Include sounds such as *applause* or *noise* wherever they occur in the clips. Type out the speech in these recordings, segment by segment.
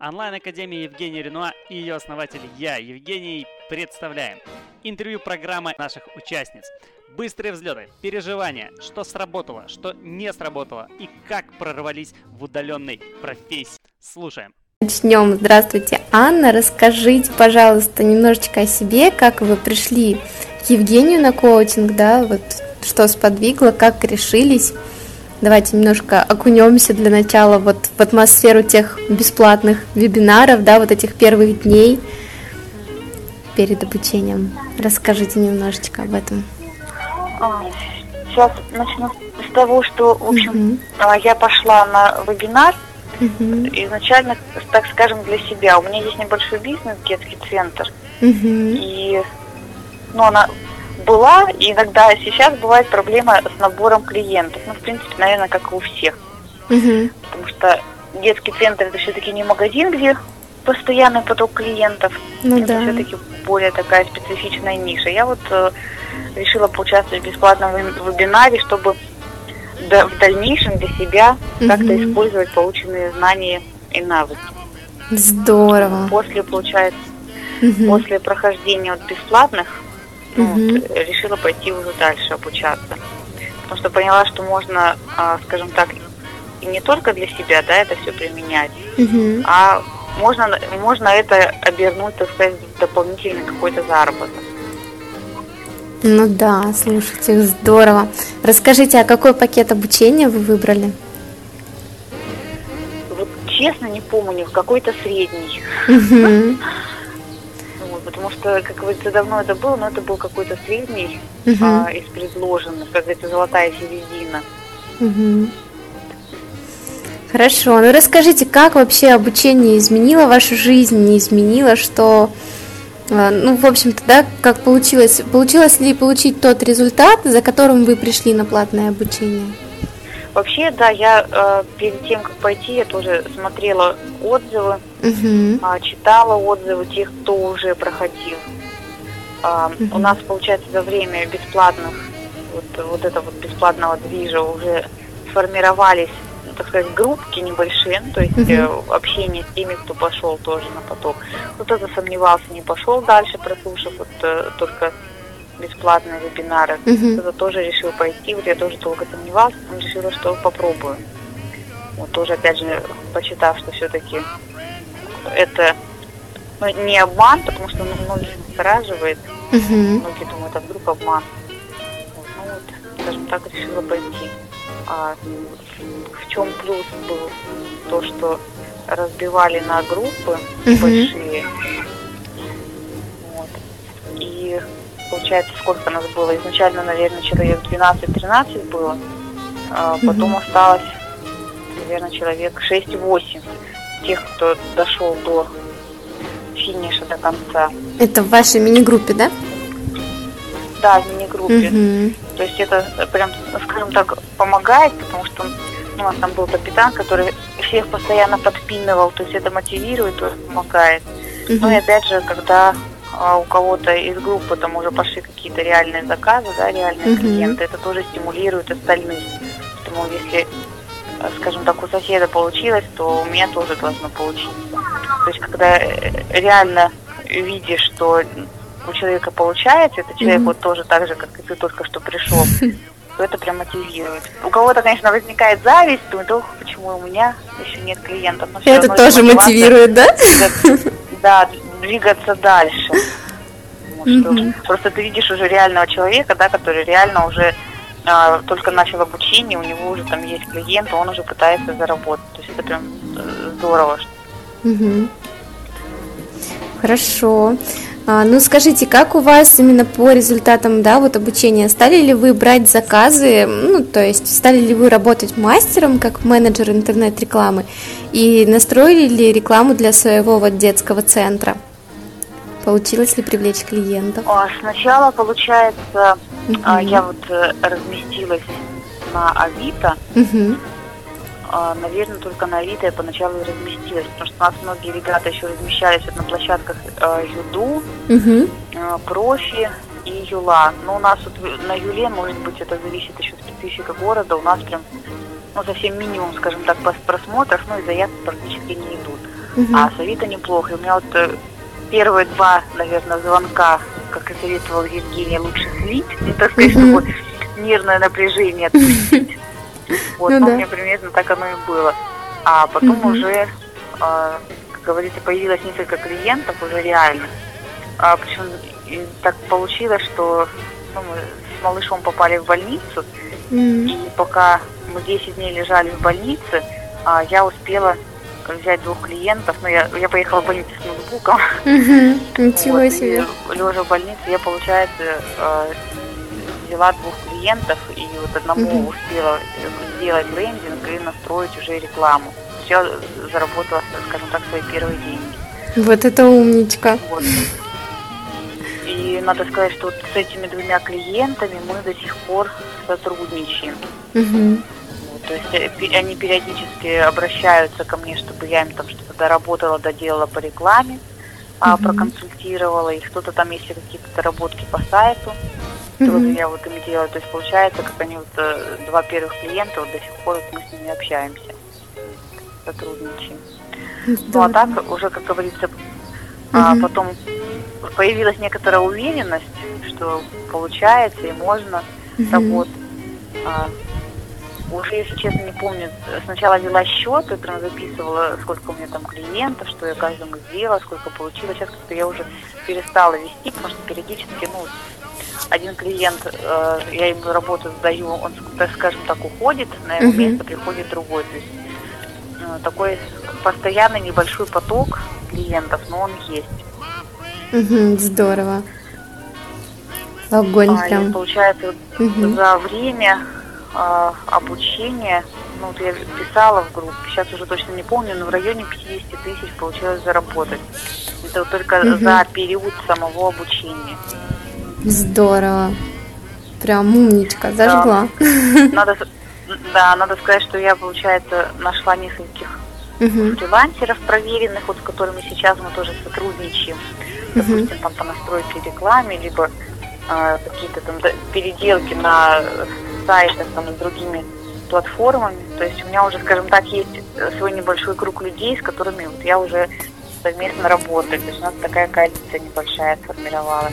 Онлайн-академия Евгения Ренуа и ее основатель я, Евгений, представляем. Интервью программы наших участниц. Быстрые взлеты, переживания, что сработало, что не сработало и как прорвались в удаленной профессии. Слушаем. Начнем. Здравствуйте, Анна. Расскажите, пожалуйста, немножечко о себе, как вы пришли к Евгению на коучинг, да, вот что сподвигло, как решились. Давайте немножко окунемся для начала вот в атмосферу тех бесплатных вебинаров, да, вот этих первых дней перед обучением. Расскажите немножечко об этом. А, сейчас начну с того, что, в общем, uh я пошла на вебинар uh изначально, так скажем, для себя. У меня есть небольшой бизнес, детский центр. uh И ну, она была, и иногда сейчас бывает проблема с набором клиентов. Ну, в принципе, наверное, как и у всех. Угу. Потому что детский центр это все-таки не магазин, где постоянный поток клиентов. Ну, это да. все-таки более такая специфичная ниша. Я вот э, решила поучаствовать в бесплатном вебинаре, чтобы да, в дальнейшем для себя угу. как-то использовать полученные знания и навыки. Здорово. После, получается, угу. после прохождения вот бесплатных ну, угу. решила пойти уже дальше обучаться. Потому что поняла, что можно, а, скажем так, и не только для себя, да, это все применять, угу. а можно, можно это обернуть, так сказать, в дополнительный какой-то заработок. Ну да, слушайте, здорово. Расскажите, а какой пакет обучения вы выбрали? Вот честно не помню, какой-то средний. Угу. *laughs* потому что, как говорится, давно это было, но это был какой-то средний угу. а, из предложенных, как говорится, золотая середина. Угу. Хорошо, ну расскажите, как вообще обучение изменило вашу жизнь, не изменило, что, а, ну, в общем-то, да, как получилось, получилось ли получить тот результат, за которым вы пришли на платное обучение? Вообще, да, я э, перед тем, как пойти, я тоже смотрела отзывы, угу. э, читала отзывы тех, кто уже проходил. Э, угу. У нас, получается, за время бесплатных, вот, вот этого вот бесплатного движа уже сформировались, ну, так сказать, группки небольшие, ну, то есть угу. общение с теми, кто пошел тоже на поток. Кто-то засомневался, не пошел дальше, прослушав вот э, только бесплатные вебинары. Угу. Кто-то тоже решил пойти, вот я тоже долго сомневалась, но решила, что попробую. Вот тоже, опять же, почитав, что все-таки это ну, не обман, потому что ну, многих настораживает. Угу. Многие думают, а вдруг обман. Вот, ну вот, скажем так, решила пойти. А в чем плюс был то, что разбивали на группы угу. большие. Получается, сколько нас было? Изначально, наверное, человек 12-13 было, а потом mm осталось, наверное, человек 6-8 тех, кто дошел до финиша, до конца. Это в вашей мини-группе, да? Да, в мини-группе. Угу. То есть это прям, скажем так, помогает, потому что ну, у нас там был капитан, который всех постоянно подпинывал, то есть это мотивирует, помогает. Угу. Ну и опять же, когда у кого-то из группы там уже пошли какие-то реальные заказы, да, реальные uh-huh. клиенты, это тоже стимулирует остальных. Поэтому если, э, скажем так, у соседа получилось, то у меня тоже должно получиться. То есть когда э, реально видишь, что у человека получается, это человек uh-huh. вот тоже так же, как и ты только что пришел, то это прям мотивирует. У кого-то, конечно, возникает зависть, думает, ох, почему у меня еще нет клиентов. Но это тоже мотивирует, да? Да, двигаться дальше. Mm-hmm. Просто ты видишь уже реального человека, да, который реально уже а, только начал обучение, у него уже там есть клиент, он уже пытается заработать. То есть это прям э, здорово. Mm-hmm. Хорошо. А, ну скажите, как у вас именно по результатам да, вот обучения? Стали ли вы брать заказы, ну то есть стали ли вы работать мастером как менеджер интернет-рекламы и настроили ли рекламу для своего вот детского центра? Получилось ли привлечь клиентов? Сначала, получается, uh я вот э, разместилась на Авито. uh Наверное, только на Авито я поначалу разместилась, потому что у нас многие ребята еще размещались вот на площадках э, Юду, uh Профи и Юла. Но у нас вот на Юле, может быть, это зависит еще от специфика города, у нас прям ну, совсем минимум, скажем так, просмотров, ну и заявки практически не идут. Угу. А с Авито неплохо. И у меня вот первые два, наверное, звонка, как и советовал Евгений, лучше слить, ну, так сказать, чтобы нервное напряжение отпустить. *laughs* Вот, ну, мне примерно так оно и было. А потом уже, а, как говорится, появилось несколько клиентов уже реальных. А, причем так получилось, что ну, мы с малышом попали в больницу, и пока мы 10 дней лежали в больнице, а, я успела взять двух клиентов. Ну, я, я поехала в больницу с ноутбуком. Ничего вот, себе. Лежа в больнице, я, получается, э, взяла двух клиентов, и вот одному успела сделать лендинг и настроить уже рекламу. Все заработала, скажем так, свои первые деньги. Вот это умничка. Вот. И надо сказать, что вот с этими двумя клиентами мы до сих пор сотрудничаем. Угу. То есть э, они периодически обращаются ко мне, чтобы я им там что-то доработала, доделала по рекламе, mm-hmm. проконсультировала их. Кто-то там, если какие-то доработки по сайту, mm-hmm. я вот им делаю. То есть получается, как они вот э, два первых клиента, вот до сих пор вот мы с ними общаемся, сотрудничаем. Mm-hmm. Ну а так уже, как говорится, mm-hmm. а, потом появилась некоторая уверенность, что получается и можно mm-hmm. работать. Уже, если честно, не помню. Сначала вела счет и прям записывала, сколько у меня там клиентов, что я каждому сделала, сколько получила. Сейчас как-то я уже перестала вести, потому что периодически, ну, один клиент, э, я ему работу сдаю, он, так скажем так, уходит, на его uh-huh. место приходит другой. То есть э, такой постоянный небольшой поток клиентов, но он есть. Угу, здорово. Огонь а, прям. И получается, угу. за время э, обучения, ну вот я писала в группе, сейчас уже точно не помню, но в районе 50 тысяч получилось заработать. Это вот только угу. за период самого обучения. Здорово. Прям умничка, зажгла. Да. Надо, *laughs* да, надо сказать, что я, получается, нашла нескольких угу. фрилансеров проверенных, вот с которыми сейчас мы тоже сотрудничаем. Допустим, угу. там по настройке рекламы, либо э, какие-то там переделки на сайтах там, с другими платформами. То есть у меня уже, скажем так, есть свой небольшой круг людей, с которыми вот я уже совместно работаю. То есть у нас такая коалиция небольшая сформировалась.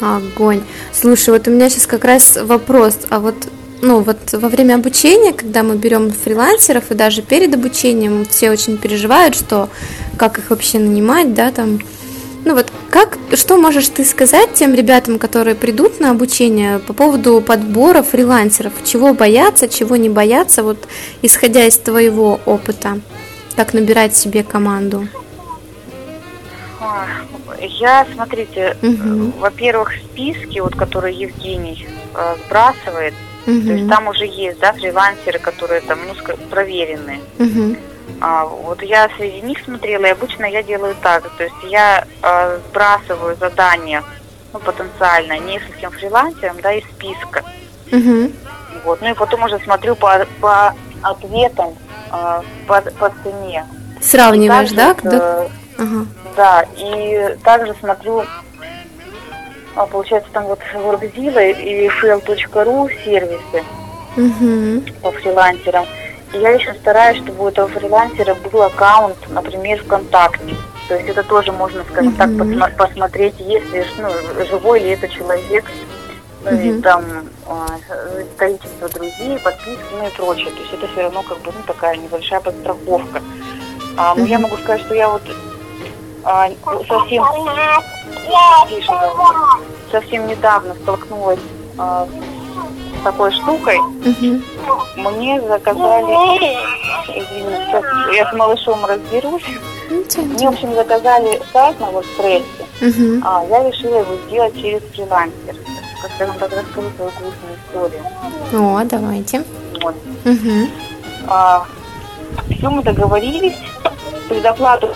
Огонь. Слушай, вот у меня сейчас как раз вопрос, а вот ну вот во время обучения, когда мы берем фрилансеров и даже перед обучением все очень переживают, что как их вообще нанимать, да, там ну вот как, что можешь ты сказать тем ребятам, которые придут на обучение по поводу подбора фрилансеров? Чего бояться, чего не бояться, вот исходя из твоего опыта, как набирать себе команду? Я, смотрите, угу. во-первых, списки, вот, которые Евгений э, сбрасывает, угу. то есть там уже есть, да, фрилансеры, которые там, ну, проверенные. Угу. А, вот я среди них смотрела, и обычно я делаю так, то есть я э, сбрасываю задание, ну, потенциально, нескольким фрилансерам, да, из списка. Угу. Вот, ну и потом уже смотрю по, по ответам, э, по, по цене. Сравниваешь, также, да? Когда... Э, ага. Да, и также смотрю, а, получается, там вот Workzilla и FL.ru сервисы угу. по фрилансерам. Я еще стараюсь, чтобы у этого фрилансера был аккаунт, например, ВКонтакте. То есть это тоже можно, скажем mm-hmm. так, посмотреть, если ну, живой ли это человек, ну mm-hmm. и там э, количество друзей, подписки, ну и прочее. То есть это все равно как бы ну, такая небольшая подстраховка. А, ну, mm-hmm. я могу сказать, что я вот а, совсем, совсем недавно столкнулась а, такой штукой. Угу. Мне заказали, извините, я с малышом разберусь. Мне, в общем, заказали сайт на WordPress, угу. а я решила его сделать через фрилансер. Как скажем так, расскажу свою грустную историю. О, давайте. Вот. Угу. А, все мы договорились. Предоплату,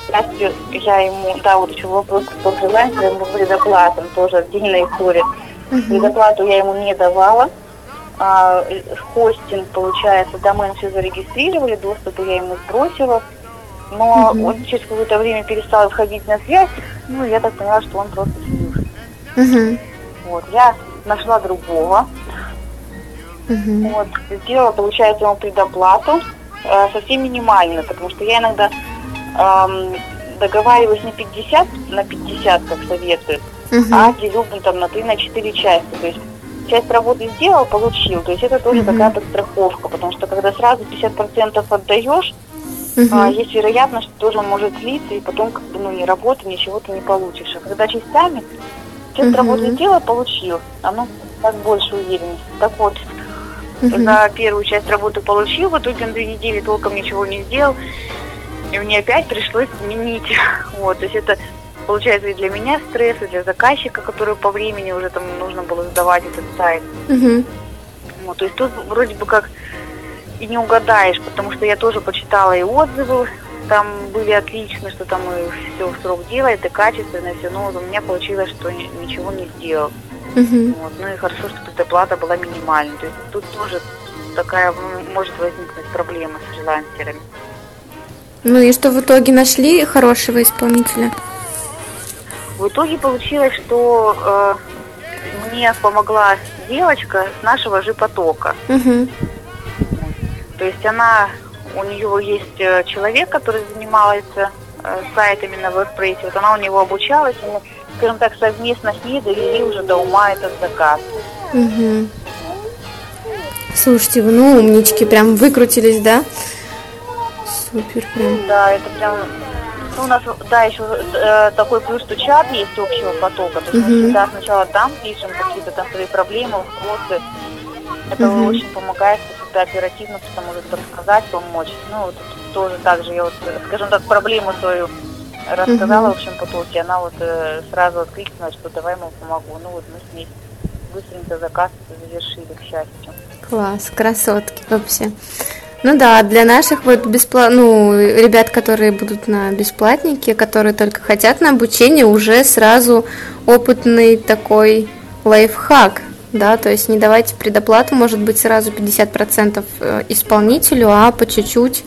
я ему, да, вот еще вопрос по фрилансеру, предоплату, тоже отдельная история. Угу. Предоплату я ему не давала хостинг, получается, домен все зарегистрировали, доступ я ему сбросила, но угу. он через какое-то время перестал входить на связь, ну, я так поняла, что он просто слился. Угу. Вот, я нашла другого, угу. вот, сделала, получается, ему предоплату, э, совсем минимальную, потому что я иногда эм, договариваюсь не 50 на 50, как советуют, угу. а делю там на 3 на 4 части. То есть часть работы сделал, получил. То есть это тоже угу. такая подстраховка, потому что когда сразу 50% отдаешь, а, есть вероятность, что тоже может слиться, и потом как бы ну не работа, ничего ты не получишь. А когда частями, часть угу. работы сделал, получил, оно так больше уверенности. Так вот, угу. за первую часть работы получил, в итоге на две недели толком ничего не сделал, и мне опять пришлось сменить. *laughs* Вот, то есть это получается и для меня стресс, и для заказчика, который по времени уже там нужно было сдавать этот сайт. Угу. Вот, то есть тут вроде бы как и не угадаешь, потому что я тоже почитала и отзывы, там были отлично, что там и все в срок делает, и качественно, и все, но у меня получилось, что ничего не сделал. Uh-huh. Вот, ну и хорошо, что предоплата была минимальной. То есть тут тоже такая может возникнуть проблема с фрилансерами. Ну и что в итоге нашли хорошего исполнителя? В итоге получилось, что э, мне помогла девочка с нашего же потока. Угу. То есть она, у нее есть э, человек, который занимается э, сайтами на WordPress, вот она у него обучалась, и мы, скажем так, совместно с ней довели уже до ума этот заказ. Угу. Слушайте, вы ну умнички, прям выкрутились, да? Супер прям. Да, это прям ну, у нас, да, еще э, такой плюс, что чат есть общего потока. То есть угу. мы всегда сначала там пишем какие-то там свои проблемы, вопросы. Это угу. очень помогает, что всегда оперативно кто-то может рассказать, помочь. Ну, вот тоже так же, я вот, скажем так, проблему свою рассказала угу. в общем потоке, она вот э, сразу откликнулась, что давай ему помогу. Ну вот мы с ней быстренько заказ завершили, к счастью. Класс, красотки вообще. Ну да, для наших вот бесплат... ну, ребят, которые будут на бесплатнике, которые только хотят на обучение, уже сразу опытный такой лайфхак, да, то есть не давайте предоплату, может быть, сразу 50% э, исполнителю, а по чуть-чуть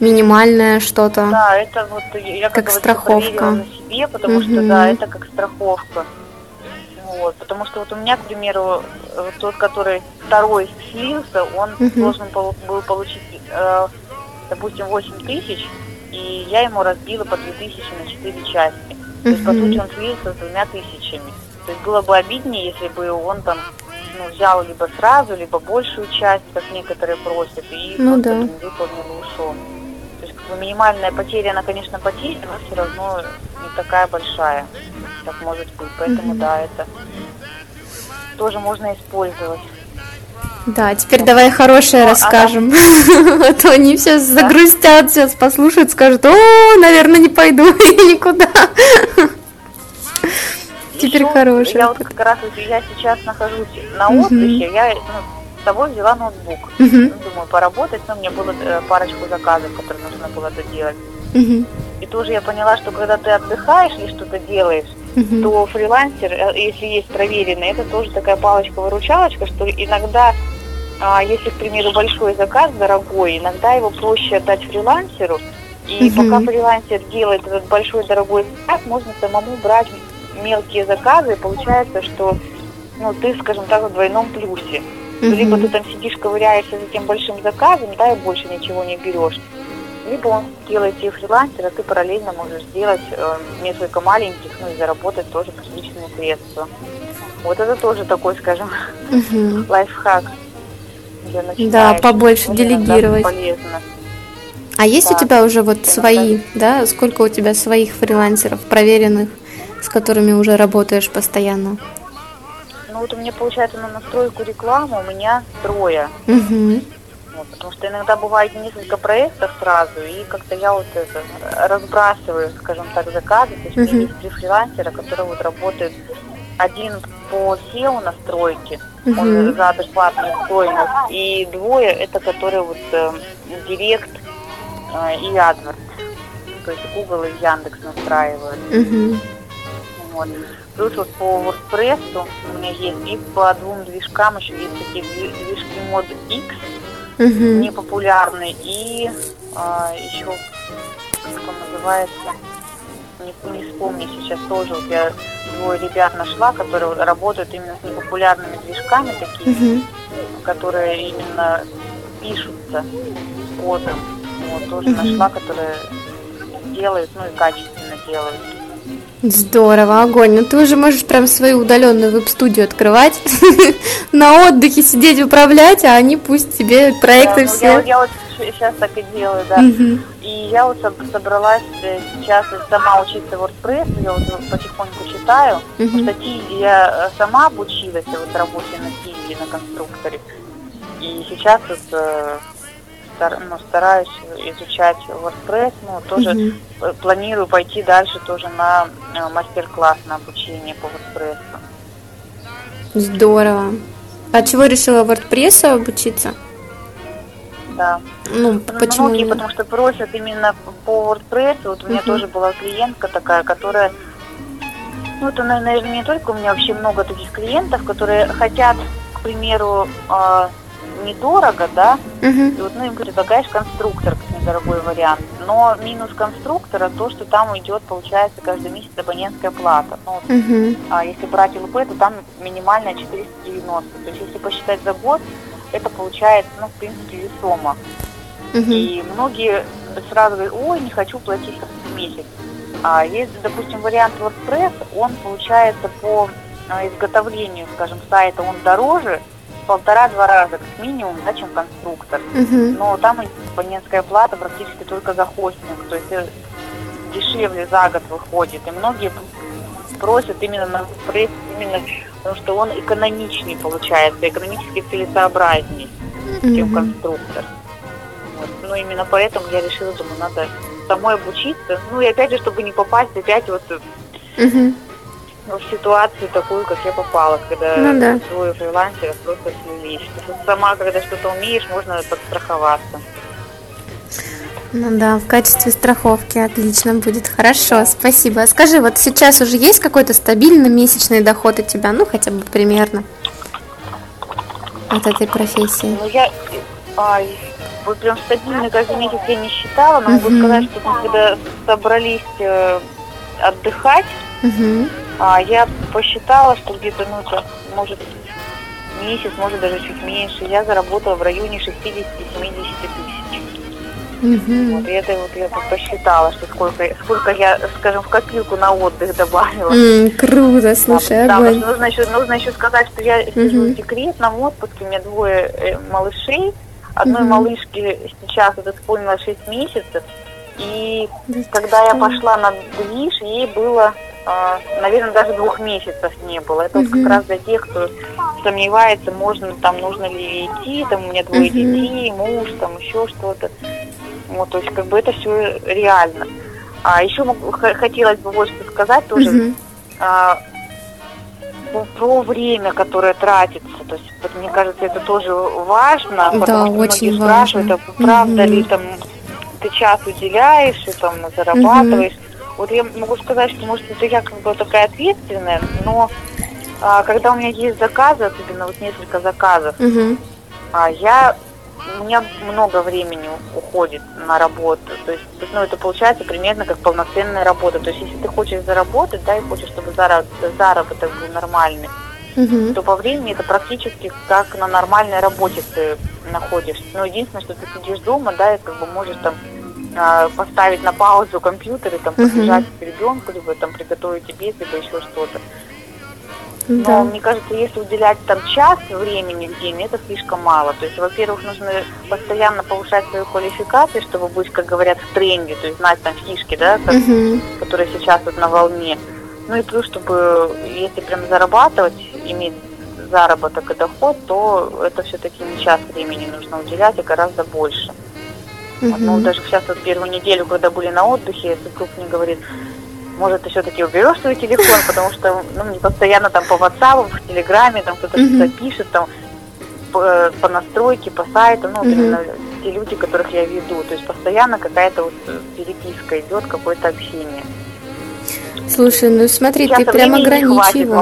минимальное что-то. Да, это вот я как, как страховка. на себе, потому угу. что да, это как страховка. Вот, потому что вот у меня, к примеру, вот тот, который второй слился, он угу. должен был получить, э, допустим, 8 тысяч, и я ему разбила по 2 тысячи на 4 части. Угу. То есть, по сути, он слился с двумя тысячами. То есть было бы обиднее, если бы он там ну, взял либо сразу, либо большую часть, как некоторые просят, и ну, да. не выполнил и ушел. Минимальная потеря, она, конечно, потеря, но все равно не такая большая, как может быть. Поэтому, да, это тоже можно использовать. Да, теперь ну, давай хорошее ну, расскажем. А, *laughs* а то они все загрустят, сейчас послушают, скажут, о, наверное, не пойду *laughs* никуда. Теперь хорошее. Я вот как раз я сейчас нахожусь на отдыхе, я ну, собой взяла ноутбук. Думаю, поработать, но мне было э, парочку заказов, которые нужно было доделать. И тоже я поняла, что когда ты отдыхаешь или что-то делаешь, угу. то фрилансер, э, если есть проверенный, это тоже такая палочка-выручалочка, что иногда, а, если, к примеру, большой заказ дорогой, иногда его проще отдать фрилансеру, и угу. пока фрилансер делает этот большой дорогой заказ, можно самому брать мелкие заказы, и получается, что ну, ты, скажем так, в двойном плюсе. Угу. Либо ты там сидишь, ковыряешься за тем большим заказом, да, и больше ничего не берешь либо он делает тебе фрилансер, а ты параллельно можешь сделать э, несколько маленьких, ну и заработать тоже приличные средства. Вот это тоже такой, скажем, угу. *laughs* лайфхак. Да, побольше делегировать. Полезно. А есть да. у тебя уже вот свои, да? Сколько у тебя своих фрилансеров проверенных, с которыми уже работаешь постоянно? Ну вот у меня получается на настройку рекламы у меня трое. Угу. Вот, потому что иногда бывает несколько проектов сразу, и как-то я вот это разбрасываю, скажем так, заказы. То есть uh-huh. у меня есть три фрилансера, которые вот работают один по SEO настройке, uh-huh. он за бесплатную стоимость, и двое это которые вот э, Директ э, и AdWords, то есть Google и Яндекс настраивают. Uh-huh. Вот. Плюс вот по WordPress у меня есть и по двум движкам еще есть такие движки мод X, угу. непопулярный. И а, еще, как он называется, не, не вспомню сейчас тоже, вот я двое ребят нашла, которые работают именно с непопулярными движками такими, угу. которые именно пишутся кодом. Вот, тоже угу. нашла, которые делают, ну и качественно делают. Здорово, огонь. Ну ты уже можешь прям свою удаленную веб-студию открывать, *laughs* на отдыхе сидеть управлять, а они пусть тебе проекты да, ну, все. Я, я вот сейчас так и делаю, да. Угу. И я вот собралась э, сейчас сама учиться WordPress, я вот потихоньку читаю. Угу. Статьи я э, сама обучилась вот работе на Киеве, на конструкторе. И сейчас вот, э, ну, стараюсь изучать WordPress, ну, тоже угу. планирую пойти дальше тоже на мастер-класс на обучение по WordPress. Здорово. А чего решила WordPress обучиться? Да. Ну, почему? Многие, потому что просят именно по WordPress. Вот у меня uh тоже была клиентка такая, которая ну, это, наверное, не только у меня вообще много таких клиентов, которые хотят, к примеру, э, недорого, да, uh-huh. и вот, ну, им предлагаешь конструктор, как недорогой вариант, но минус конструктора то, что там идет, получается, каждый месяц абонентская плата. Ну, uh-huh. а если брать ЛП, то там минимальная 490, то есть если посчитать за год, это получается, ну, в принципе, весомо. Uh-huh. И многие сразу говорят, ой, не хочу платить в месяц. А есть, допустим, вариант WordPress, он получается по а, изготовлению, скажем, сайта, он дороже, полтора-два раза как минимум, да, чем конструктор. Но там абонентская плата практически только за хостинг, то есть э, дешевле за год выходит. И многие просят именно на WordPress, именно потому что он экономичнее получается, экономически целесообразнее, mm-hmm. чем конструктор. Вот. Ну, именно поэтому я решила, думаю, надо самой обучиться. Ну, и опять же, чтобы не попасть опять вот mm-hmm. В ситуацию такую, как я попала, когда ну, да. двое фрилансеров просто слились. Сама, когда что-то умеешь, можно подстраховаться. Ну да, в качестве страховки отлично будет. Хорошо, спасибо. Скажи, вот сейчас уже есть какой-то стабильный месячный доход у тебя, ну хотя бы примерно от этой профессии? Ну я, а, вот прям стабильный каждый месяц я не считала, но uh-huh. могу сказать, что мы когда собрались э, отдыхать, uh-huh. А, я посчитала, что где-то, ну это может месяц, может даже чуть меньше, я заработала в районе 60-70 тысяч. Угу. Вот это вот я посчитала, что сколько, сколько я, скажем, в копилку на отдых добавила. Mm, круто, слушай, да, огонь. Да, нужно еще, нужно еще сказать, что я сижу угу. в декретном отпуске, у меня двое э, малышей. Одной угу. малышке сейчас это исполнилось 6 месяцев. И да когда я пошла на движ, ей было, наверное, даже двух месяцев не было. Это угу. вот как раз для тех, кто сомневается, можно там, нужно ли идти, там у меня двое угу. детей, муж, там еще что-то. Вот, то есть как бы это все реально. А еще хотелось бы вот что сказать тоже угу. а, про время, которое тратится. То есть вот, мне кажется, это тоже важно, потому да, что очень многие важно. спрашивают, а правда угу. ли там ты час уделяешь и там зарабатываешь. Угу. Вот я могу сказать, что может это я как бы такая ответственная, но а, когда у меня есть заказы, особенно вот несколько заказов, угу. а, я у меня много времени уходит на работу. То есть, ну, это получается примерно как полноценная работа. То есть, если ты хочешь заработать, да, и хочешь, чтобы заработок был нормальный, угу. то по времени это практически как на нормальной работе ты находишься. Но единственное, что ты сидишь дома, да, и как бы можешь там поставить на паузу компьютер и там угу. побежать к ребенку, либо там приготовить обед, либо еще что-то. Да. Но мне кажется, если уделять там час времени в день, это слишком мало. То есть, во-первых, нужно постоянно повышать свою квалификацию, чтобы быть, как говорят, в тренде, то есть знать там фишки, да, как, угу. которые сейчас вот на волне. Ну и плюс, чтобы если прям зарабатывать, иметь заработок и доход, то это все-таки не час времени нужно уделять, а гораздо больше. Угу. Ну, даже сейчас вот первую неделю, когда были на отдыхе, супруг мне говорит, может, ты все-таки уберешь свой телефон, потому что ну, мне постоянно там по WhatsApp, в Телеграме, там кто-то mm-hmm. что-то пишет, там по, по настройке, по сайту, ну, mm-hmm. именно те люди, которых я веду. То есть постоянно какая-то вот переписка идет, какое-то общение. Слушай, ну смотри, Сейчас ты прям ограничивай.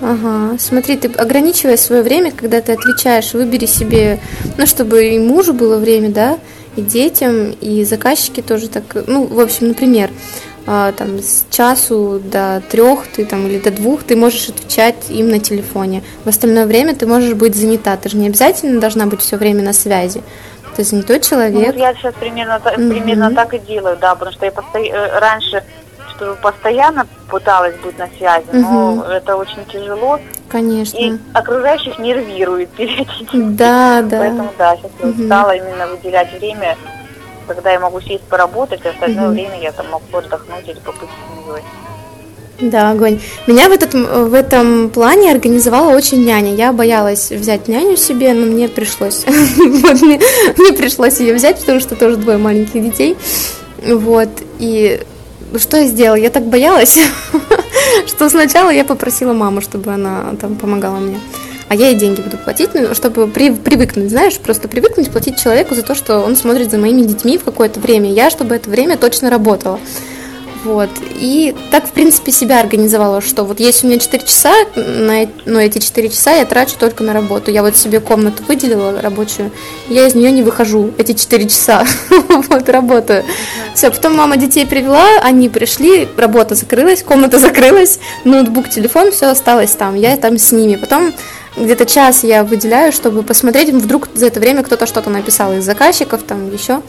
Ага, смотри, ты ограничивай свое время, когда ты отвечаешь, выбери себе, ну, чтобы и мужу было время, да, и детям, и заказчики тоже так, ну, в общем, например, а, там, с часу до трех ты там или до двух ты можешь отвечать им на телефоне. В остальное время ты можешь быть занята. Ты же не обязательно должна быть все время на связи. Ты занятой человек. Ну, я сейчас примерно, mm-hmm. примерно так и делаю, да, потому что я посто... Э, раньше что постоянно пыталась быть на связи, угу. но это очень тяжело. Конечно. И окружающих нервирует *laughs* периодически. Да, да. Поэтому да, сейчас угу. я стала именно выделять время, когда я могу сесть поработать, а остальное угу. время я там могу отдохнуть или побыть с семьей. Да, огонь. Меня в, этот, в этом плане организовала очень няня. Я боялась взять няню себе, но мне пришлось. *laughs* вот, мне, мне пришлось ее взять, потому что тоже двое маленьких детей. Вот. И что я сделала? Я так боялась, *laughs* что сначала я попросила маму, чтобы она там помогала мне. А я ей деньги буду платить, ну, чтобы при, привыкнуть, знаешь, просто привыкнуть платить человеку за то, что он смотрит за моими детьми в какое-то время. Я, чтобы это время точно работала. Вот. И так, в принципе, себя организовала, что вот есть у меня 4 часа, на, ну, эти 4 часа я трачу только на работу. Я вот себе комнату выделила рабочую, я из нее не выхожу эти 4 часа, *laughs* вот, работаю. Все, потом мама детей привела, они пришли, работа закрылась, комната закрылась, ноутбук, телефон, все осталось там, я там с ними. Потом где-то час я выделяю, чтобы посмотреть, вдруг за это время кто-то что-то написал из заказчиков, там еще.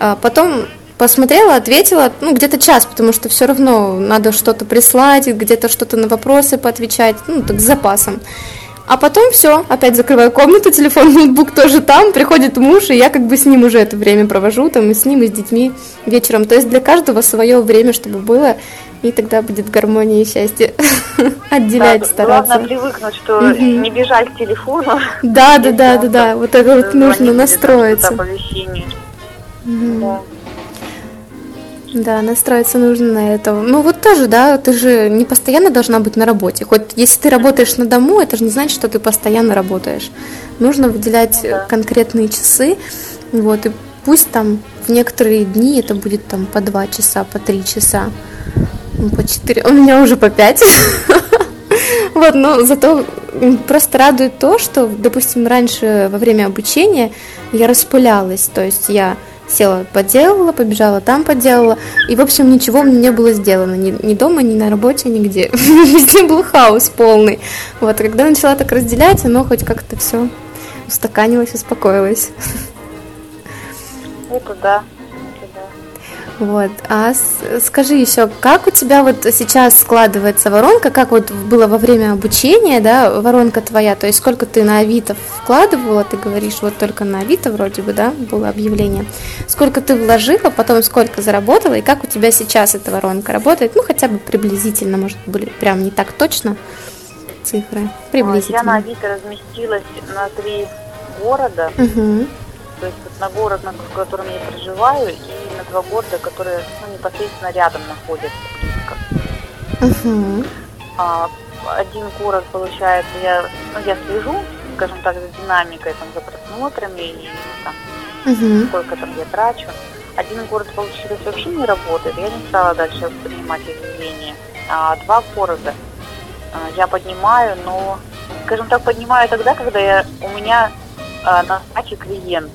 А потом посмотрела, ответила, ну, где-то час, потому что все равно надо что-то прислать, где-то что-то на вопросы поотвечать, ну, так с запасом. А потом все, опять закрываю комнату, телефон, ноутбук тоже там, приходит муж, и я как бы с ним уже это время провожу, там и с ним, и с детьми вечером. То есть для каждого свое время, чтобы было, и тогда будет гармония и счастье. *laughs* Отделять да, стараться. Главное привыкнуть, что угу. не бежать к телефону. Да, да, *laughs* да, да, да, вот это вот нужно настроиться. Угу. Да. Да, настроиться нужно на это. Ну вот тоже, да, ты же не постоянно должна быть на работе. Хоть если ты работаешь на дому, это же не значит, что ты постоянно работаешь. Нужно выделять ну, да. конкретные часы. Вот, и пусть там в некоторые дни это будет там по два часа, по три часа, ну, по четыре. У меня уже по пять. *laughs* Вот, но зато просто радует то, что, допустим, раньше во время обучения я распылялась, то есть я села, поделала, побежала там, поделала. И, в общем, ничего мне не было сделано. Ни, ни дома, ни на работе, нигде. *laughs* Везде был хаос полный. Вот, когда начала так разделять, оно хоть как-то все устаканилось, успокоилось. Это да. Вот. А скажи еще, как у тебя вот сейчас складывается воронка, как вот было во время обучения, да, воронка твоя, то есть сколько ты на Авито вкладывала, ты говоришь, вот только на Авито вроде бы, да, было объявление, сколько ты вложила, потом сколько заработала, и как у тебя сейчас эта воронка работает, ну, хотя бы приблизительно, может, были прям не так точно цифры, приблизительно. Я на Авито разместилась на три города, угу. то есть вот на город, на котором я проживаю, и два города, которые ну, непосредственно рядом находятся, близко. Угу. А, один город, получается, я, ну, я слежу, скажем так, за динамикой, там, за просмотрами и там, угу. сколько там я трачу. Один город, получилось, вообще не работает, я не стала дальше поднимать изменения. А два города а, я поднимаю, но, скажем так, поднимаю тогда, когда я, у меня а, на сайте клиент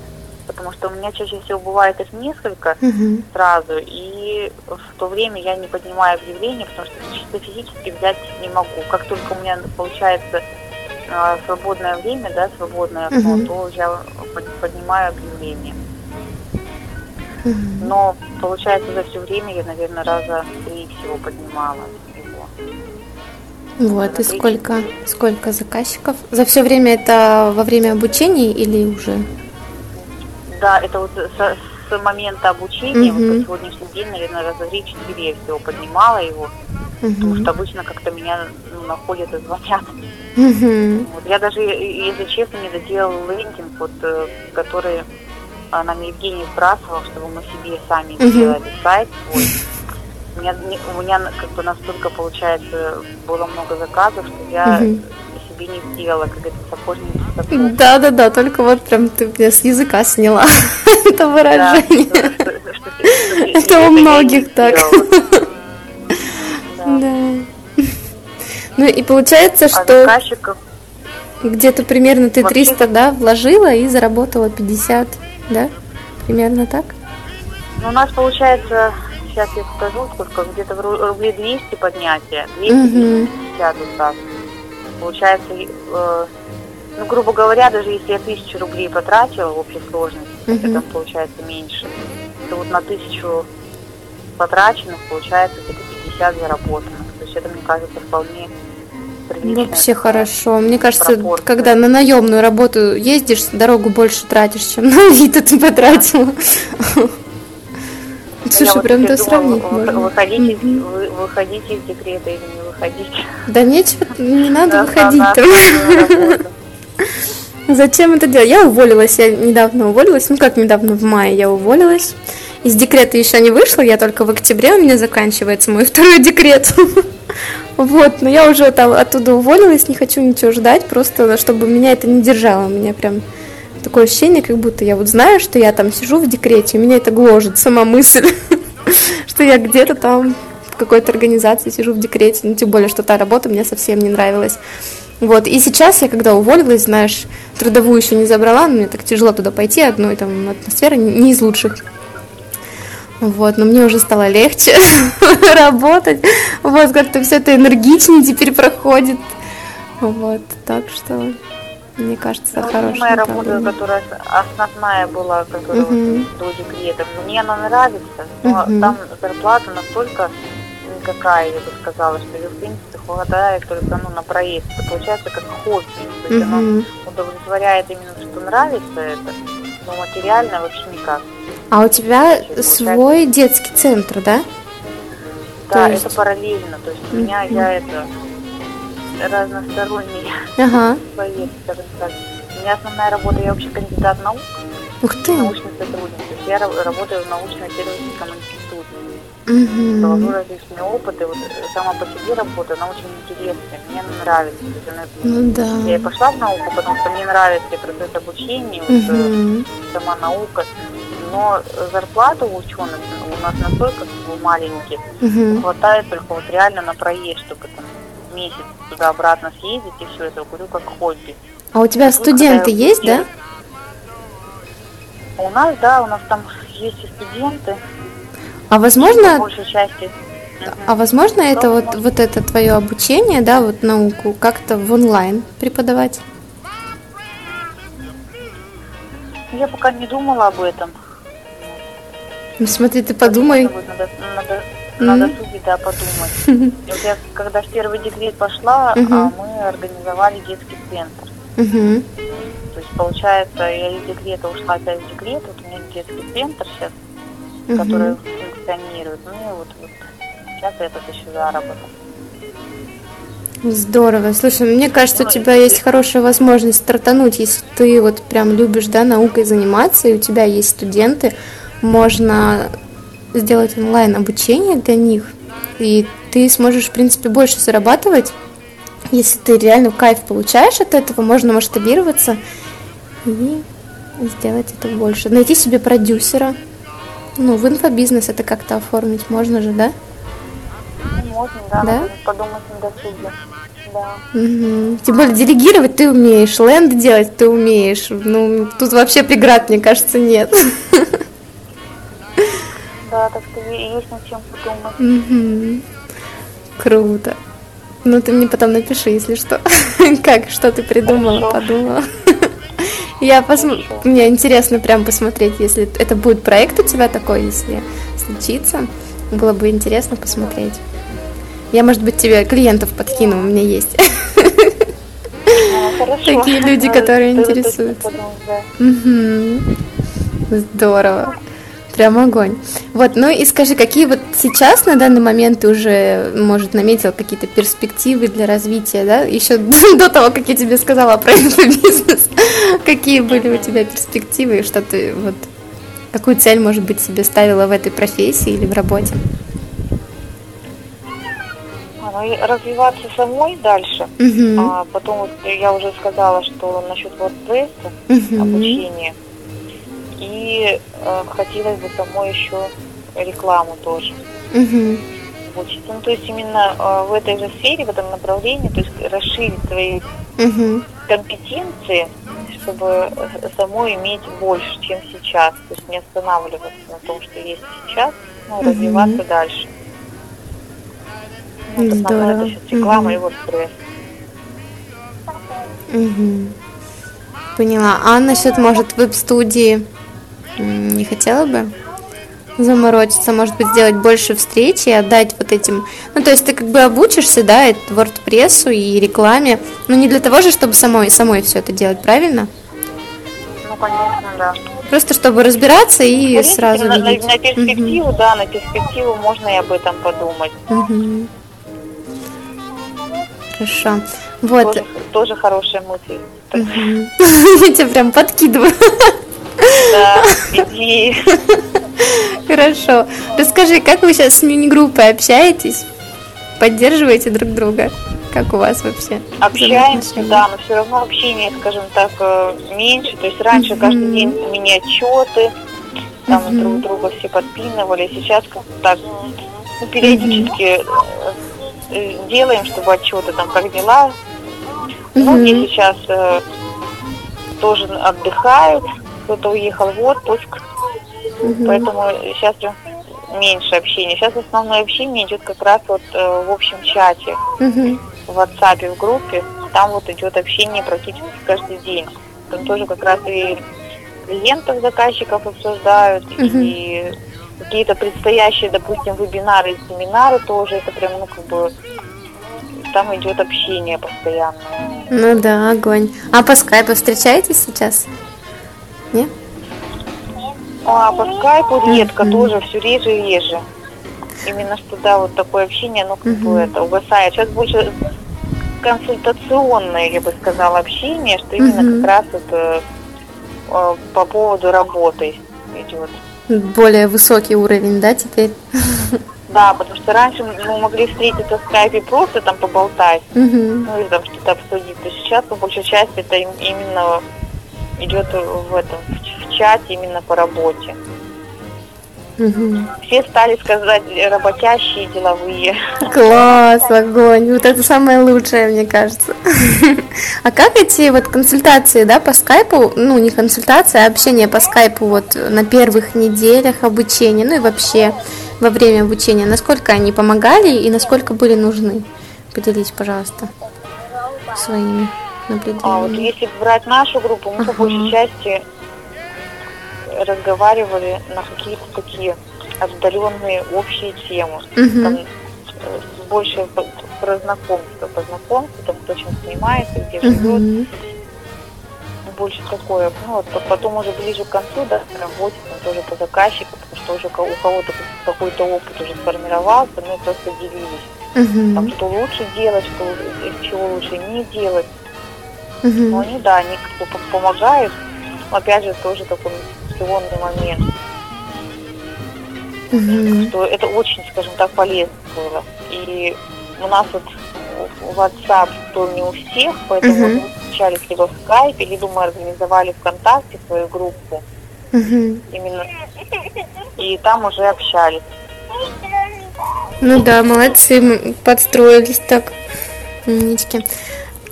потому что у меня чаще всего бывает их несколько угу. сразу, и в то время я не поднимаю объявление, потому что чисто физически взять не могу. Как только у меня получается э, свободное время, да, свободное окно, угу. то я поднимаю объявление. Угу. Но получается за все время я, наверное, раза три всего поднимала его. Вот, и сколько, сколько заказчиков? За все время это во время обучения или уже да, это вот с, с момента обучения, угу. вот по сегодняшний день, наверное, раза три-четыре я всего поднимала его, угу. потому что обычно как-то меня ну, находят и звонят. Угу. Вот, я даже, если честно, не доделала лендинг, вот, э, который нам Евгений сбрасывал, чтобы мы себе сами угу. сделали сайт свой. У меня, у меня как бы настолько, получается, было много заказов, что я угу себе не сделала, как это сапожник Да, да, да, только вот прям ты меня с языка сняла *laughs* это выражение. Это у многих так. *laughs* Да. Ну и получается, а что где-то примерно ты 300, да, вложила и заработала 50, да? Примерно так? Ну, у нас получается, сейчас я скажу, сколько, где-то рублей 200 поднятия, 250 вот так. Получается, э, ну, грубо говоря, даже если я тысячу рублей потратила в общей сложности, угу. это получается меньше. То вот на тысячу потраченных получается где-то 50 заработанных. То есть это, мне кажется, вполне Вообще хорошо. Мне кажется, пропорция. когда на наемную работу ездишь, дорогу больше тратишь, чем на вид ты потратила. Слушай, прям до сравнить можно. Выходите, вы, выходите из декрета или не выходите? Да нечего, не надо выходить. Зачем это делать? Я уволилась, я недавно уволилась, ну как недавно, в мае я уволилась. Из декрета еще не вышла, я только в октябре у меня заканчивается мой *laughs* второй декрет. Вот, но я уже там оттуда уволилась, не хочу ничего ждать, просто чтобы меня это не держало. Меня прям такое ощущение, как будто я вот знаю, что я там сижу в декрете, меня это гложет, сама мысль, *laughs* что я где-то там в какой-то организации сижу в декрете, ну, тем более, что та работа мне совсем не нравилась. Вот, и сейчас я, когда уволилась, знаешь, трудовую еще не забрала, но мне так тяжело туда пойти, одной там атмосфера не из лучших. Вот, но мне уже стало легче *laughs* работать. Вот, как-то все это энергичнее теперь проходит. Вот, так что мне кажется, ну, хорошая Моя работа, которая основная была, которая uh-huh. до декрета, мне она нравится, но uh-huh. там зарплата настолько никакая, я бы сказала, что ее, в принципе, хватает только ну, на проезд. Это получается как хобби. То есть uh-huh. оно удовлетворяет именно, что нравится это, но материально вообще никак. А у тебя свой детский центр, да? Да, есть... это параллельно. То есть у меня я это разносторонний ага. человек, скажем так. У меня основная работа, я вообще кандидат наук. Ух ты! Научный сотрудник. То есть я работаю в научно-исследовательском институте. Угу. Провожу различные опыты. Вот сама по себе работа, она очень интересная. Мне нравится. Она, ну, да. Я и пошла в науку, потому что мне нравится процесс обучения, угу. вот, сама наука но зарплата у ученых у нас настолько маленькие, угу. хватает только вот реально на проезд, чтобы там месяц туда-обратно съездить и все это, говорю, как хобби. А у тебя студенты есть, да? У нас, да, у нас там есть и студенты. А возможно... Большей части. А возможно это вот, вот это твое обучение, да, вот науку, как-то в онлайн преподавать? Я пока не думала об этом. Ну смотри, ты подумай. Надо, надо, надо mm-hmm. судить, да, подумать. Вот я, когда в первый декрет пошла, а, мы организовали детский центр. То есть, получается, я из декрета ушла опять в декрет, вот у меня детский центр сейчас, который функционирует. Ну и вот, вот сейчас этот еще заработок. Здорово. Слушай, мне кажется, у тебя есть хорошая возможность стартануть, если ты вот прям любишь, да, наукой заниматься, и у тебя есть студенты, можно сделать онлайн обучение для них, и ты сможешь, в принципе, больше зарабатывать. Если ты реально кайф получаешь от этого, можно масштабироваться и сделать это больше. Найти себе продюсера. Ну, в инфобизнес это как-то оформить можно же, да? Можно, да. да? Подумать на досуге. Да. Угу. Тем более делегировать ты умеешь, ленд делать ты умеешь. Ну, тут вообще преград, мне кажется, нет. Да, так что есть над чем подумать. Угу. Круто. Ну, ты мне потом напиши, если что. *laughs* как, что ты придумала, Хорошо. подумала. *laughs* Я посмотрю. Мне интересно прям посмотреть, если это будет проект у тебя такой, если случится. Было бы интересно посмотреть. Я, может быть, тебе клиентов подкину, у меня есть. Ну, Такие люди, которые интересуются. Здорово. Прям огонь. Вот, ну и скажи, какие вот сейчас на данный момент ты уже, может, наметил какие-то перспективы для развития, да? Еще *laughs* до того, как я тебе сказала про инфобизнес, *laughs* какие были у тебя перспективы, что ты вот какую цель, может быть, себе ставила в этой профессии или в работе? Ну, развиваться самой дальше. Uh-huh. А потом я уже сказала, что насчет WordPress uh-huh. обучения и э, хотелось бы самой еще рекламу тоже. Угу. Учиться. Ну, то есть именно э, в этой же сфере, в этом направлении, то есть расширить свои угу. компетенции, чтобы э, самой иметь больше, чем сейчас. То есть не останавливаться на том, что есть сейчас, но угу. развиваться дальше. Ну, основное это сейчас реклама угу. и вот стресс. Угу. Поняла. А насчет, может, веб-студии? Не хотела бы заморочиться, может быть, сделать больше встреч и отдать вот этим... Ну, то есть ты как бы обучишься, да, и WordPress и рекламе, но не для того же, чтобы самой, самой все это делать, правильно? Ну, конечно, да. Просто чтобы разбираться и В принципе, сразу на, видеть. на, на перспективу, да, на перспективу можно и об этом подумать. Мгм. Хорошо. Вот. Тоже, тоже хорошая мысль. Мгм. *laughs* Я тебя прям подкидываю. Да. Хорошо. Расскажи, как вы сейчас с мини-группой общаетесь? Поддерживаете друг друга? Как у вас вообще? Общаемся, да, но все равно общение, скажем так, э, меньше. То есть раньше Мгм. каждый день мини отчеты, там Мгм. друг друга все подпинывали. Сейчас как так ну, периодически э, делаем, чтобы отчеты там как дела. Многие Мгм. сейчас э, тоже отдыхают, кто-то уехал в отпуск, Мгм. поэтому сейчас меньше общения. Сейчас основное общение идет как раз вот э, в общем чате. Мгм. в WhatsApp в группе, там вот идет общение практически каждый день. Там тоже как раз и клиентов, заказчиков обсуждают, Мгм. и какие-то предстоящие, допустим, вебинары и семинары тоже, это прям, ну, как бы, там идет общение постоянно. Ну да, огонь. А по скайпу встречаетесь сейчас? Нет? А по скайпу редко, Мгм. тоже все реже и реже. Именно что, да, вот такое общение, оно как бы Мгм. это угасает. Сейчас больше консультационное, я бы сказала, общение, что именно Мгм. как раз это э, по поводу работы идет. Более высокий уровень, да, теперь? Да, потому что раньше мы могли встретиться в скайпе просто там поболтать, Мгм. ну или там что-то обсудить. То сейчас по большей части это им- именно идет в этом в чате именно по работе. Мгм. Все стали сказать работящие, деловые. Класс, огонь. Вот это самое лучшее, мне кажется. *laughs* А как эти вот консультации, да, по скайпу, ну, не консультации, а общение по скайпу вот на первых неделях обучения, ну и вообще во время обучения, насколько они помогали и насколько были нужны? Поделитесь, пожалуйста, своими А вот если брать нашу группу, мы Ага. по большей части разговаривали на какие-то такие отдаленные общие темы. Мгм. Там, э, больше про знакомство, по знакомству, там кто чем занимается, где живет, Мгм. больше такое. Ну, вот, по- потом уже ближе к концу, да, работе, там тоже по заказчику, потому что уже у кого-то какой-то опыт уже сформировался, мы просто делились. Там, Мгм. что лучше делать, что чего лучше не делать. Мгм. Но они, да, они как бы по- помогают. Но опять же, тоже такой инвестиционный момент, Мгм. что это очень, скажем так, полезно было. И у нас вот WhatsApp был не у всех, поэтому Мгм. мы встречались либо в скайпе, либо мы организовали ВКонтакте свою группу Мгм. именно. И там уже общались. Ну да, молодцы, подстроились так. Умнички.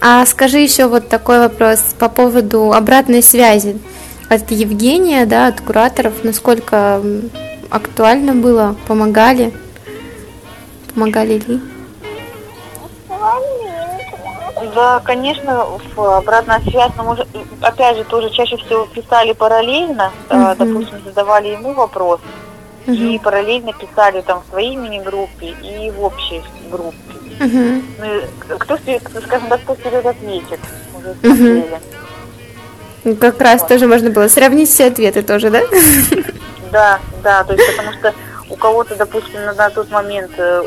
А скажи еще вот такой вопрос по поводу обратной связи от Евгения, да, от кураторов, насколько актуально было, помогали, помогали ли? Да, конечно, в- обратная связь, но может, опять же, тоже чаще всего писали параллельно, Мгм. допустим, задавали ему вопрос, и Мгм. параллельно писали там в своей мини-группе и в общей группе. Мгм. Ну, и кто, скажем так, кто вперед ответит, уже Мгм. смотрели. Ну, Как раз тоже можно было сравнить все ответы тоже, да? Да, да, то есть потому что у кого-то, допустим, на, на тот момент э,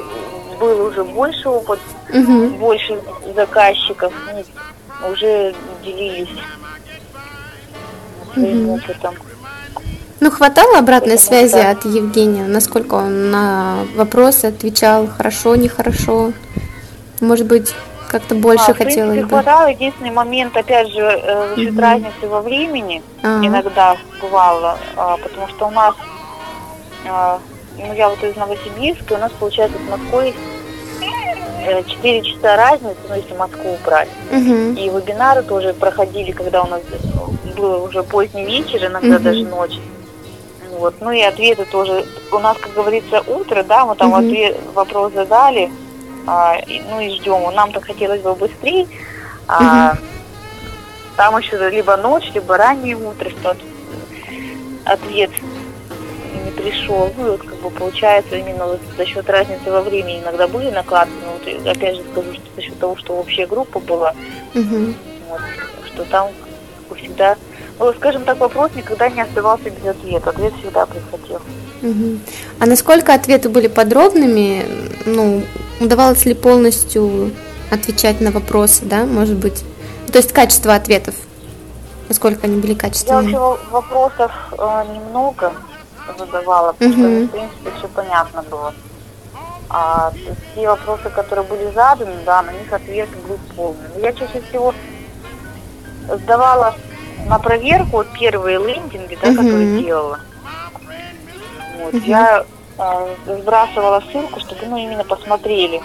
был уже больше опыт, Мгм. больше заказчиков, ну, уже делились своим Мгм. опытом. Ну, хватало обратной Потому связи что- от Евгения? Насколько он на вопросы отвечал хорошо, нехорошо? Может быть, как-то больше А, в принципе, хотелось бы? хватало. Единственный момент, опять же, э, Мгм. разницы во времени А, иногда бывало, а, потому что у нас, а, ну я вот из Новосибирска, у нас получается с Москвой э, 4 часа разницы, ну если Москву брать. мгм. И вебинары тоже проходили, когда у нас было уже поздний вечер, иногда Мгм. даже ночь. Вот. Ну и ответы тоже. У нас, как говорится, утро, да, мы там Мгм. ответ, вопрос задали, а, и- ну и ждем. Нам-то хотелось бы быстрее, а там еще либо ночь, либо раннее утро, что ответ не пришел. Ну, вот как бы получается именно вот за счет разницы во времени иногда были накладки, но вот опять же скажу, что за счет того, что общая группа была, угу. вот, что там как всегда, скажем так, вопрос никогда не оставался без ответа, ответ всегда приходил. Угу. А насколько ответы были подробными, ну, удавалось ли полностью отвечать на вопросы, да, может быть? То есть качество ответов, насколько они были качественными? Я вообще вопросов э, немного, задавала, потому угу. что, в принципе, все понятно было. А те вопросы, которые были заданы, да, на них ответ был полный. Я чаще всего сдавала на проверку вот первые лендинги, да, угу. которые делала. Вот, угу. Я э, сбрасывала ссылку, чтобы ну именно посмотрели,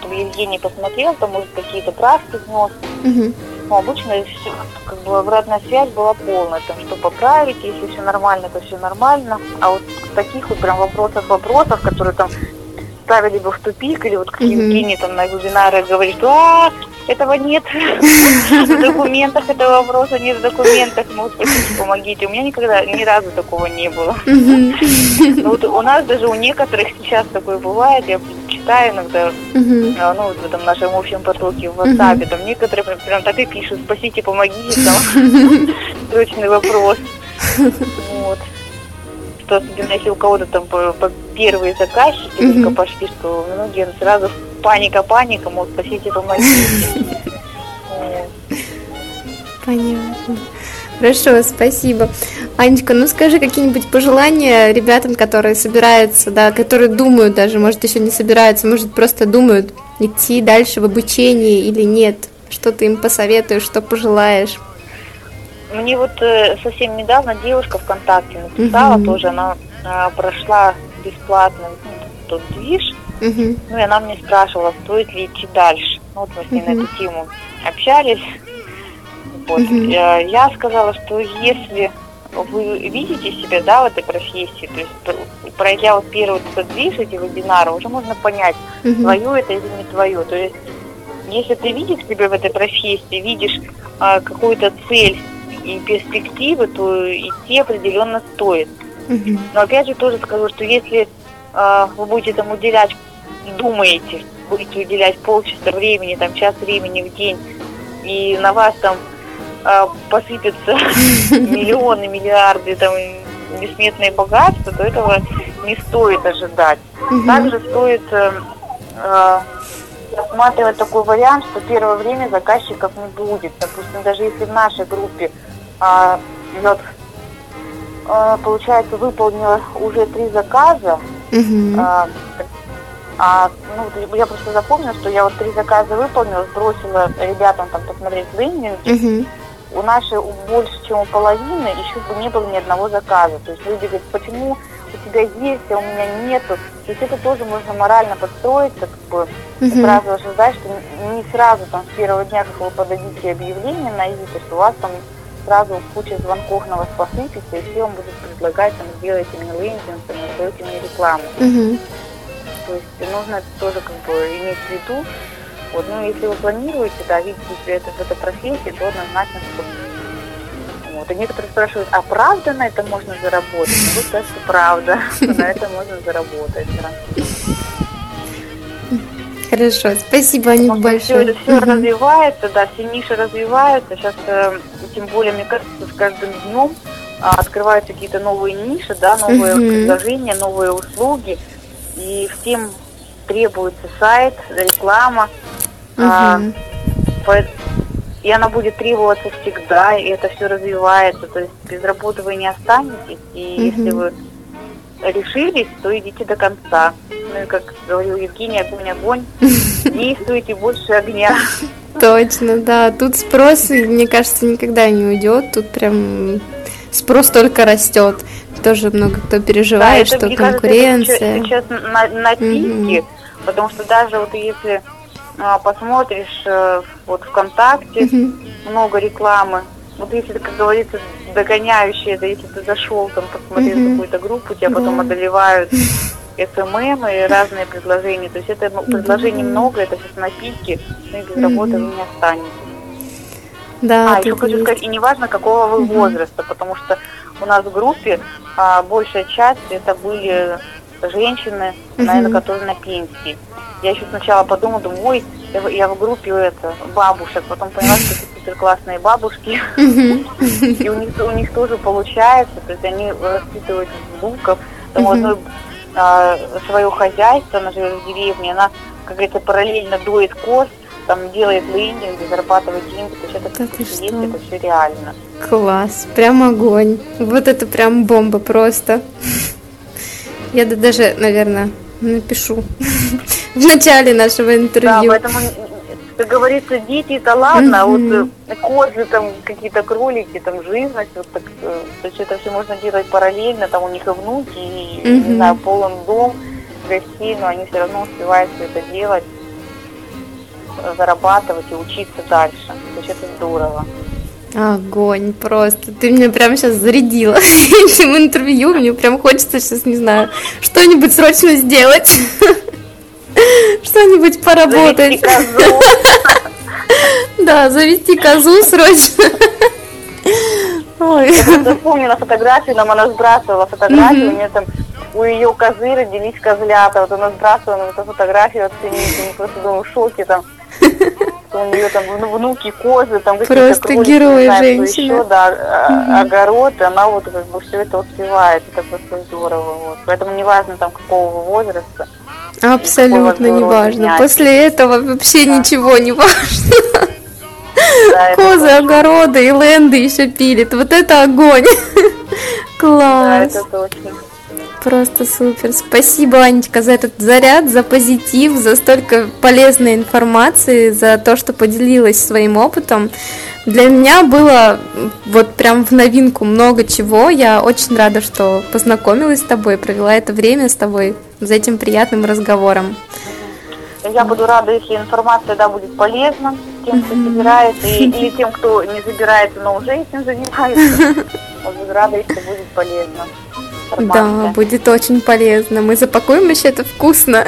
чтобы Евгений посмотрел, там может какие-то правки внес. Угу. Но обычно все, как бы обратная связь была полная, там что поправить, если все нормально, то все нормально. А вот таких вот прям вопросов вопросов, которые там ставили бы в тупик, или вот как. Евгений там на вебинаре говорит, а, этого нет *laughs* в документах, этого вопроса нет в документах, ну, помогите. У меня никогда, ни разу такого не было. Ну, вот у нас даже у некоторых сейчас такое бывает, я читаю иногда, ну, вот в этом нашем общем потоке в WhatsApp, там некоторые прям, прям так и пишут, спасите, помогите, там, *laughs* срочный вопрос. Что особенно если у кого-то там по, по первые заказчики mm-hmm. только пошли, что многие сразу паника, паника, мол, спасите, помогите. Понятно. Хорошо, спасибо. Анечка, ну скажи какие-нибудь пожелания ребятам, которые собираются, да, которые думают даже, может, еще не собираются, может, просто думают идти дальше в обучение или нет. Что ты им посоветуешь, что пожелаешь? Мне вот э, совсем недавно девушка ВКонтакте написала угу. тоже, она э, прошла бесплатно ну, тот движ, угу. ну и она мне спрашивала, стоит ли идти дальше. Ну, вот мы с ней угу. на эту тему общались. Вот. Угу. Я, сказала, что если вы видите себя, да, в этой профессии, то есть пройдя вот первый этот движ, эти вебинары, уже можно понять, угу. твое это или не твое. То есть если ты видишь себя в этой профессии, видишь а, какую-то цель и перспективы, то идти определенно стоит. Угу. Но опять же тоже скажу, что если э, вы будете там уделять, думаете, будете уделять полчаса времени, там час времени в день, и на вас там э, посыпятся *laughs* миллионы, миллиарды, там бессмертные богатства, то этого не стоит ожидать. Угу. Также стоит э, э, рассматривать такой вариант, что первое время заказчиков не будет. Допустим, даже если в нашей группе а, вот, а, получается, выполнила уже три заказа. Угу. А, а, ну, я просто запомнила, что я вот три заказа выполнила, сбросила ребятам там посмотреть лендинг. Угу. У нашей больше, чем у половины, еще бы не было ни одного заказа. То есть люди говорят, почему у тебя есть, а у меня нету. То есть это тоже можно морально подстроиться, как бы угу. сразу ожидать, что не сразу там с первого дня, как вы подадите объявление на Авито, что у вас там сразу куча звонков на вас посыпется, и все вам будут предлагать, там, сделайте мне лендинг, там, сделайте мне рекламу. Угу. То есть нужно это тоже как бы иметь в виду. Вот, ну, если вы планируете, да, видите себя это, в этой профессии, то однозначно вот. И некоторые спрашивают, а правда на это можно заработать? Ну, вот это правда, *laughs* на это можно заработать. Хорошо, спасибо, Аня, большое. Все это все развивается, да, все ниши развиваются. Сейчас, э, тем более, мне кажется, с каждым днем а, открываются какие-то новые ниши, да, новые uh предложения, новые услуги. И всем требуется сайт, реклама. uh А, и она будет требоваться всегда, и это все развивается. То есть без работы вы не останетесь. И uh если вы решились, то идите до конца. Ну и как говорил Евгений, огонь, огонь. *laughs* Действуйте больше огня. Точно, да. Тут спрос, мне кажется, никогда не уйдет. Тут прям спрос только растет. Тоже много кто переживает, да, это, что конкуренция. Кажется, сейчас на, на пике, угу. потому что даже вот если а, посмотришь э, вот ВКонтакте, угу. много рекламы. Вот если, как говорится, догоняющие, да если ты зашел, там, посмотрел угу. какую-то группу, тебя потом одолевают SMM и разные предложения. То есть это ну, предложений много, это сейчас на пике, ну и без работы вы не останетесь. Да, а, еще хочу сказать, и неважно, какого вы возраста, потому что у нас в группе а, большая часть это были женщины, угу. наверное, которые на пенсии. Я еще сначала подумала, думаю, ой, я, я в группе это, бабушек, потом поняла, что это супер классные бабушки, и у них, у них тоже получается, то есть они воспитывают внуков, там одной а, свое хозяйство, она живет в деревне, она, как говорится, параллельно дует коз, там делает лендинги, зарабатывает деньги, то есть это, да есть, это все реально. Класс, прям огонь. Вот это прям бомба просто. Я даже, наверное, напишу *laughs* в начале нашего интервью. Да, поэтому, как говорится, дети это ладно, а вот э, козы, там какие-то кролики, там живность, вот так, э, то есть это все можно делать параллельно, там у них и внуки, и, не знаю, полон дом, гостей, но они все равно успевают все это делать зарабатывать и учиться дальше. То есть это здорово. Огонь просто. Ты меня прямо сейчас зарядила *laughs* этим интервью. Мне прям хочется сейчас, не знаю, что-нибудь срочно сделать. *laughs* Что-нибудь поработать. *laughs* Да, завести козу срочно. Ой. Я помню фотографию, нам она сбрасывала фотографию, у нее там у ее козы родились козлята. Вот она сбрасывала нам эту фотографию, оцените, мы просто думаю в шоке там у нее там внуки, козы, там какие-то Просто кролики, герои женщины. Еще, да, угу. огород, и она вот как бы все это успевает, это просто здорово. Вот. Поэтому неважно там какого возраста. Абсолютно не важно. После этого вообще да. ничего не важно. Да, Козы, огороды и ленды еще пилит. Вот это огонь. *laughs* Класс. Да, это точно. Просто супер. Спасибо, Анечка, за этот заряд, за позитив, за столько полезной информации, за то, что поделилась своим опытом. Для меня было вот прям в новинку много чего. Я очень рада, что познакомилась с тобой, провела это время с тобой за этим приятным разговором. Я буду рада, если информация да, будет полезна тем, кто собирается, и, *laughs* или тем, кто не забирается, но уже этим занимается. *laughs* Буду рада, если будет полезно информация. Да, будет очень полезно. Мы запакуем еще это вкусно.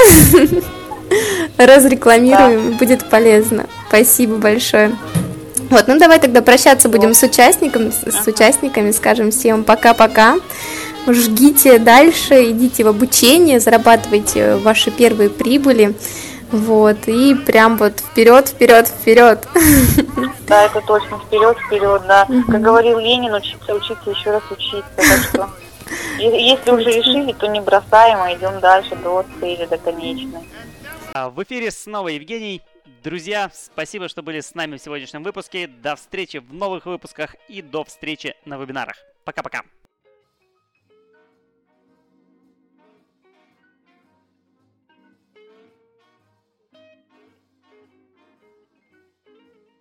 *laughs* Разрекламируем, да. будет полезно. Спасибо большое. Вот, ну давай тогда прощаться будем с участником, с участниками, скажем всем пока-пока. Жгите дальше, идите в обучение, зарабатывайте ваши первые прибыли. Вот, и прям вот вперед, вперед, вперед. *laughs* Да, это точно, вперед, вперед, да. Как говорил Ленин, учиться, учиться, еще раз учиться. Так что если уже решили, то не бросаем, а идем дальше до цели, до конечной. А, в эфире снова Евгений. Друзья, спасибо, что были с нами в сегодняшнем выпуске. До встречи в новых выпусках и до встречи на вебинарах. Пока-пока.